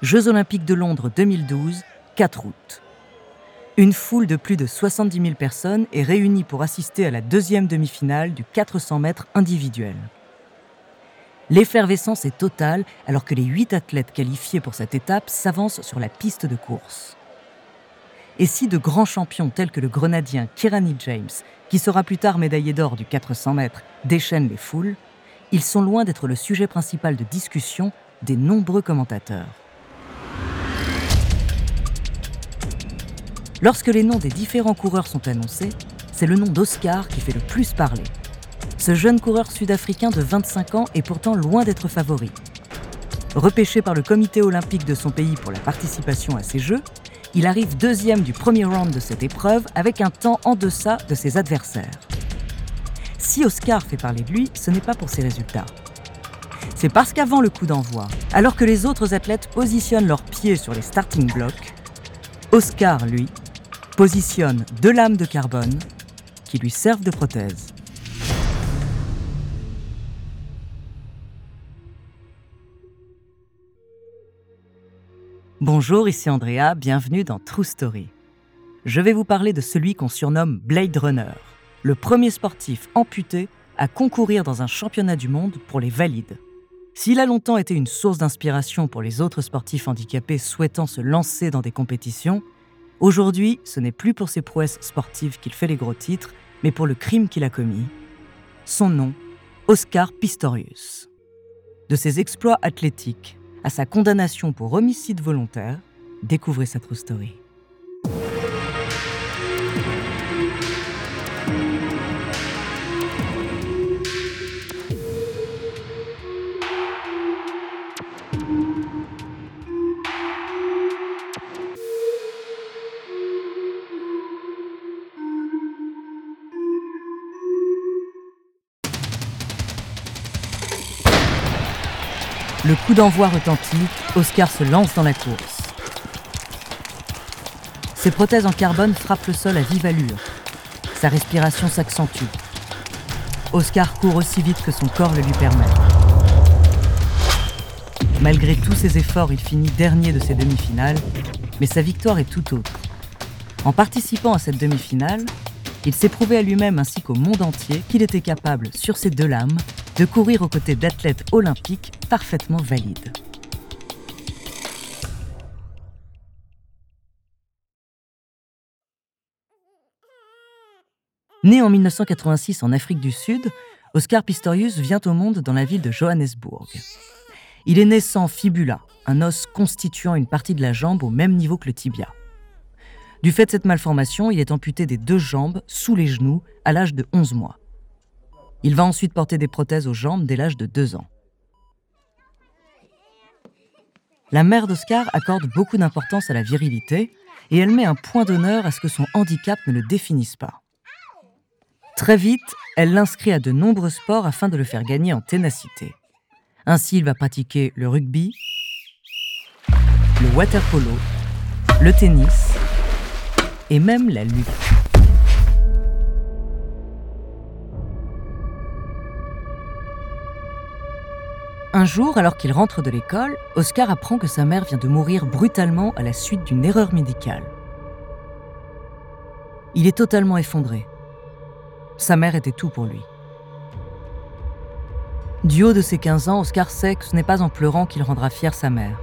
Jeux olympiques de Londres 2012, 4 août. Une foule de plus de 70 000 personnes est réunie pour assister à la deuxième demi-finale du 400 mètres individuel. L'effervescence est totale alors que les huit athlètes qualifiés pour cette étape s'avancent sur la piste de course. Et si de grands champions tels que le grenadien Kirani James, qui sera plus tard médaillé d'or du 400 mètres, déchaînent les foules, ils sont loin d'être le sujet principal de discussion des nombreux commentateurs. Lorsque les noms des différents coureurs sont annoncés, c'est le nom d'Oscar qui fait le plus parler. Ce jeune coureur sud-africain de 25 ans est pourtant loin d'être favori. Repêché par le comité olympique de son pays pour la participation à ces Jeux, il arrive deuxième du premier round de cette épreuve avec un temps en deçà de ses adversaires. Si Oscar fait parler de lui, ce n'est pas pour ses résultats. C'est parce qu'avant le coup d'envoi, alors que les autres athlètes positionnent leurs pieds sur les starting blocks, Oscar, lui, positionne deux lames de carbone qui lui servent de prothèse. Bonjour, ici Andrea, bienvenue dans True Story. Je vais vous parler de celui qu'on surnomme Blade Runner, le premier sportif amputé à concourir dans un championnat du monde pour les valides. S'il a longtemps été une source d'inspiration pour les autres sportifs handicapés souhaitant se lancer dans des compétitions, aujourd'hui, ce n'est plus pour ses prouesses sportives qu'il fait les gros titres, mais pour le crime qu'il a commis. Son nom, Oscar Pistorius. De ses exploits athlétiques à sa condamnation pour homicide volontaire, découvrez sa true story. Le coup d'envoi retentit, Oscar se lance dans la course. Ses prothèses en carbone frappent le sol à vive allure. Sa respiration s'accentue. Oscar court aussi vite que son corps le lui permet. Malgré tous ses efforts, il finit dernier de ses demi-finales, mais sa victoire est tout autre. En participant à cette demi-finale, il s'est prouvé à lui-même ainsi qu'au monde entier qu'il était capable, sur ses deux lames, de courir aux côtés d'athlètes olympiques parfaitement valides. Né en 1986 en Afrique du Sud, Oscar Pistorius vient au monde dans la ville de Johannesburg. Il est né sans fibula, un os constituant une partie de la jambe au même niveau que le tibia. Du fait de cette malformation, il est amputé des deux jambes, sous les genoux, à l'âge de 11 mois. Il va ensuite porter des prothèses aux jambes dès l'âge de 2 ans. La mère d'Oscar accorde beaucoup d'importance à la virilité et elle met un point d'honneur à ce que son handicap ne le définisse pas. Très vite, elle l'inscrit à de nombreux sports afin de le faire gagner en ténacité. Ainsi, il va pratiquer le rugby, le waterpolo, le tennis et même la lutte. Un jour, alors qu'il rentre de l'école, Oscar apprend que sa mère vient de mourir brutalement à la suite d'une erreur médicale. Il est totalement effondré. Sa mère était tout pour lui. Du haut de ses 15 ans, Oscar sait que ce n'est pas en pleurant qu'il rendra fière sa mère.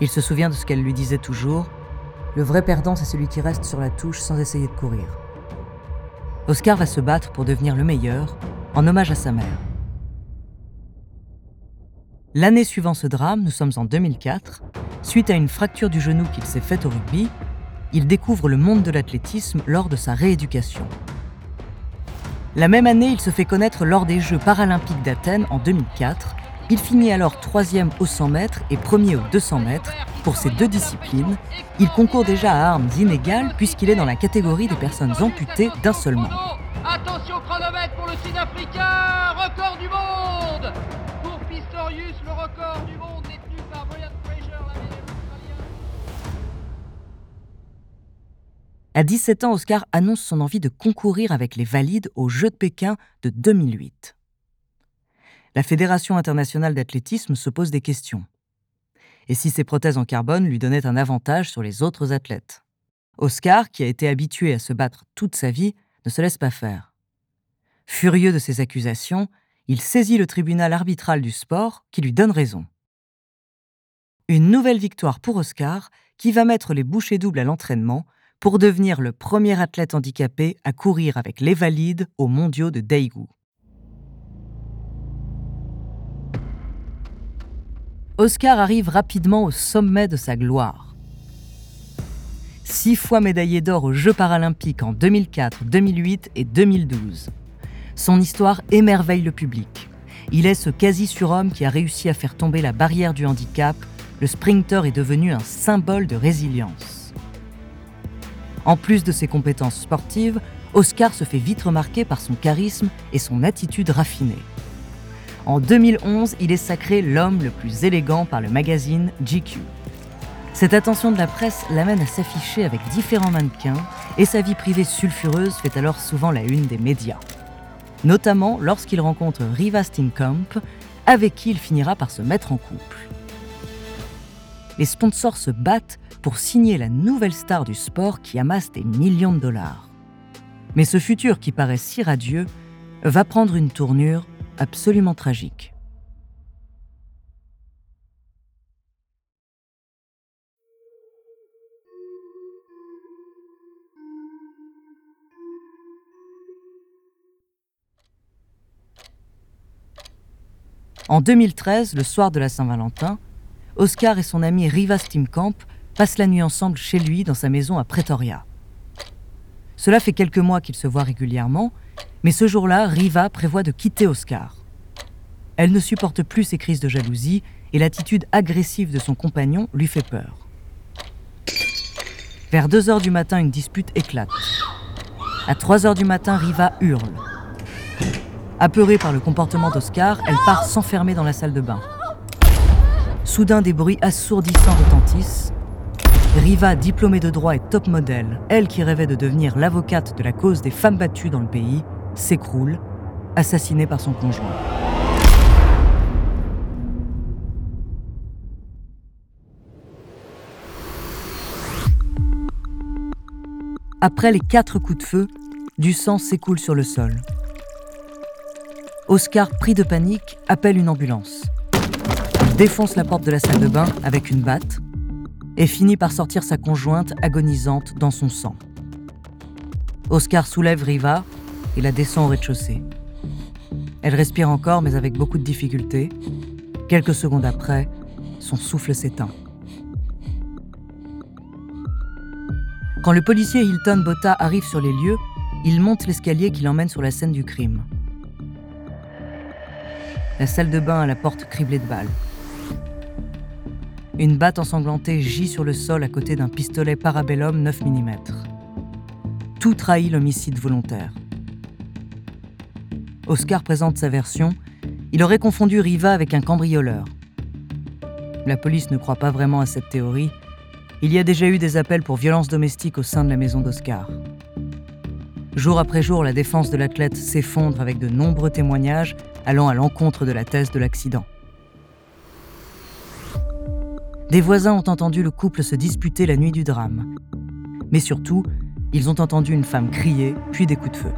Il se souvient de ce qu'elle lui disait toujours Le vrai perdant, c'est celui qui reste sur la touche sans essayer de courir. Oscar va se battre pour devenir le meilleur, en hommage à sa mère. L'année suivant ce drame, nous sommes en 2004, suite à une fracture du genou qu'il s'est faite au rugby, il découvre le monde de l'athlétisme lors de sa rééducation. La même année, il se fait connaître lors des Jeux paralympiques d'Athènes en 2004. Il finit alors troisième au 100 mètres et premier au 200 mètres. Pour ces deux disciplines, il concourt déjà à armes inégales puisqu'il est dans la catégorie des personnes amputées d'un seul membre. Attention chronomètre pour le Sud-Africain, record du monde Pour Pistorius, le record du monde détenu par Brian Fraser. À 17 ans, Oscar annonce son envie de concourir avec les valides aux Jeux de Pékin de 2008. La Fédération internationale d'athlétisme se pose des questions. Et si ces prothèses en carbone lui donnaient un avantage sur les autres athlètes? Oscar, qui a été habitué à se battre toute sa vie, ne se laisse pas faire. Furieux de ces accusations, il saisit le tribunal arbitral du sport qui lui donne raison. Une nouvelle victoire pour Oscar qui va mettre les bouchées doubles à l'entraînement pour devenir le premier athlète handicapé à courir avec les valides aux mondiaux de Daegu. Oscar arrive rapidement au sommet de sa gloire. Six fois médaillé d'or aux Jeux paralympiques en 2004, 2008 et 2012. Son histoire émerveille le public. Il est ce quasi-surhomme qui a réussi à faire tomber la barrière du handicap. Le sprinter est devenu un symbole de résilience. En plus de ses compétences sportives, Oscar se fait vite remarquer par son charisme et son attitude raffinée. En 2011, il est sacré l'homme le plus élégant par le magazine GQ. Cette attention de la presse l'amène à s'afficher avec différents mannequins et sa vie privée sulfureuse fait alors souvent la une des médias. Notamment lorsqu'il rencontre Riva Steenkamp, avec qui il finira par se mettre en couple. Les sponsors se battent pour signer la nouvelle star du sport qui amasse des millions de dollars. Mais ce futur qui paraît si radieux va prendre une tournure absolument tragique. En 2013, le soir de la Saint-Valentin, Oscar et son ami Riva Stimkamp passent la nuit ensemble chez lui dans sa maison à Pretoria. Cela fait quelques mois qu'ils se voient régulièrement, mais ce jour-là, Riva prévoit de quitter Oscar. Elle ne supporte plus ses crises de jalousie et l'attitude agressive de son compagnon lui fait peur. Vers 2 heures du matin, une dispute éclate. À 3 heures du matin, Riva hurle. Apeurée par le comportement d'Oscar, elle part s'enfermer dans la salle de bain. Soudain, des bruits assourdissants retentissent. Riva, diplômée de droit et top modèle, elle qui rêvait de devenir l'avocate de la cause des femmes battues dans le pays, s'écroule, assassinée par son conjoint. Après les quatre coups de feu, du sang s'écoule sur le sol. Oscar, pris de panique, appelle une ambulance. Il défonce la porte de la salle de bain avec une batte et finit par sortir sa conjointe agonisante dans son sang. Oscar soulève Riva et la descend au rez-de-chaussée. Elle respire encore, mais avec beaucoup de difficulté. Quelques secondes après, son souffle s'éteint. Quand le policier Hilton Botta arrive sur les lieux, il monte l'escalier qui l'emmène sur la scène du crime. La salle de bain a la porte criblée de balles. Une batte ensanglantée gît sur le sol à côté d'un pistolet Parabellum 9 mm. Tout trahit l'homicide volontaire. Oscar présente sa version. Il aurait confondu Riva avec un cambrioleur. La police ne croit pas vraiment à cette théorie. Il y a déjà eu des appels pour violence domestique au sein de la maison d'Oscar. Jour après jour, la défense de l'athlète s'effondre avec de nombreux témoignages allant à l'encontre de la thèse de l'accident. Des voisins ont entendu le couple se disputer la nuit du drame. Mais surtout, ils ont entendu une femme crier, puis des coups de feu.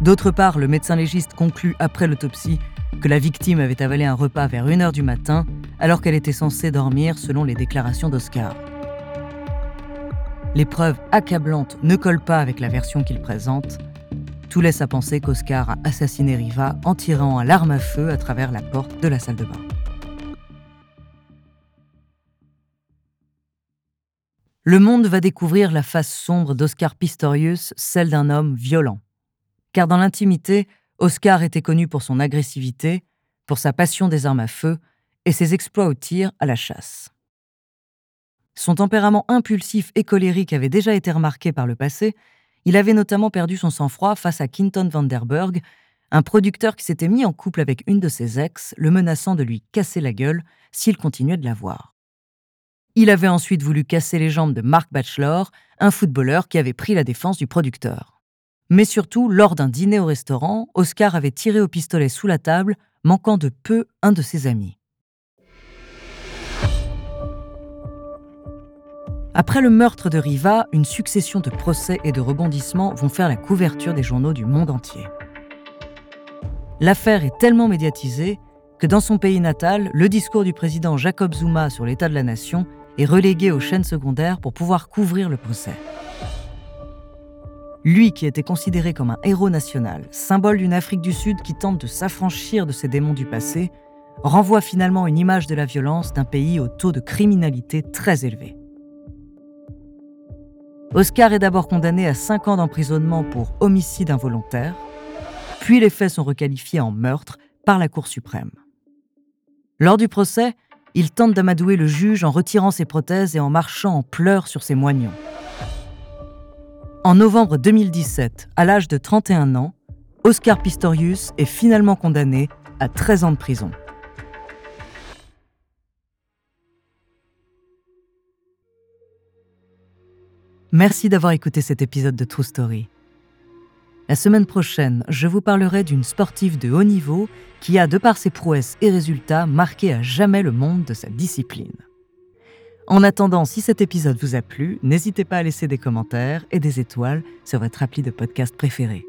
D'autre part, le médecin légiste conclut après l'autopsie que la victime avait avalé un repas vers 1h du matin alors qu'elle était censée dormir selon les déclarations d'Oscar. Les preuves accablantes ne collent pas avec la version qu'il présente. Tout laisse à penser qu'Oscar a assassiné Riva en tirant à l'arme à feu à travers la porte de la salle de bain. Le monde va découvrir la face sombre d'Oscar Pistorius, celle d'un homme violent. Car dans l'intimité, Oscar était connu pour son agressivité, pour sa passion des armes à feu et ses exploits au tir à la chasse. Son tempérament impulsif et colérique avait déjà été remarqué par le passé, il avait notamment perdu son sang-froid face à Quinton Vanderberg, un producteur qui s'était mis en couple avec une de ses ex, le menaçant de lui casser la gueule s'il continuait de la voir. Il avait ensuite voulu casser les jambes de Mark Batchelor, un footballeur qui avait pris la défense du producteur. Mais surtout, lors d'un dîner au restaurant, Oscar avait tiré au pistolet sous la table, manquant de peu un de ses amis. Après le meurtre de Riva, une succession de procès et de rebondissements vont faire la couverture des journaux du monde entier. L'affaire est tellement médiatisée que dans son pays natal, le discours du président Jacob Zuma sur l'état de la nation est relégué aux chaînes secondaires pour pouvoir couvrir le procès. Lui qui était considéré comme un héros national, symbole d'une Afrique du Sud qui tente de s'affranchir de ses démons du passé, renvoie finalement une image de la violence d'un pays au taux de criminalité très élevé. Oscar est d'abord condamné à 5 ans d'emprisonnement pour homicide involontaire, puis les faits sont requalifiés en meurtre par la Cour suprême. Lors du procès, il tente d'amadouer le juge en retirant ses prothèses et en marchant en pleurs sur ses moignons. En novembre 2017, à l'âge de 31 ans, Oscar Pistorius est finalement condamné à 13 ans de prison. Merci d'avoir écouté cet épisode de True Story. La semaine prochaine, je vous parlerai d'une sportive de haut niveau qui a, de par ses prouesses et résultats, marqué à jamais le monde de sa discipline. En attendant, si cet épisode vous a plu, n'hésitez pas à laisser des commentaires et des étoiles sur votre appli de podcast préféré.